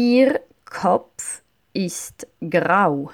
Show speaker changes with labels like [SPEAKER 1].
[SPEAKER 1] Ihr Kopf ist grau.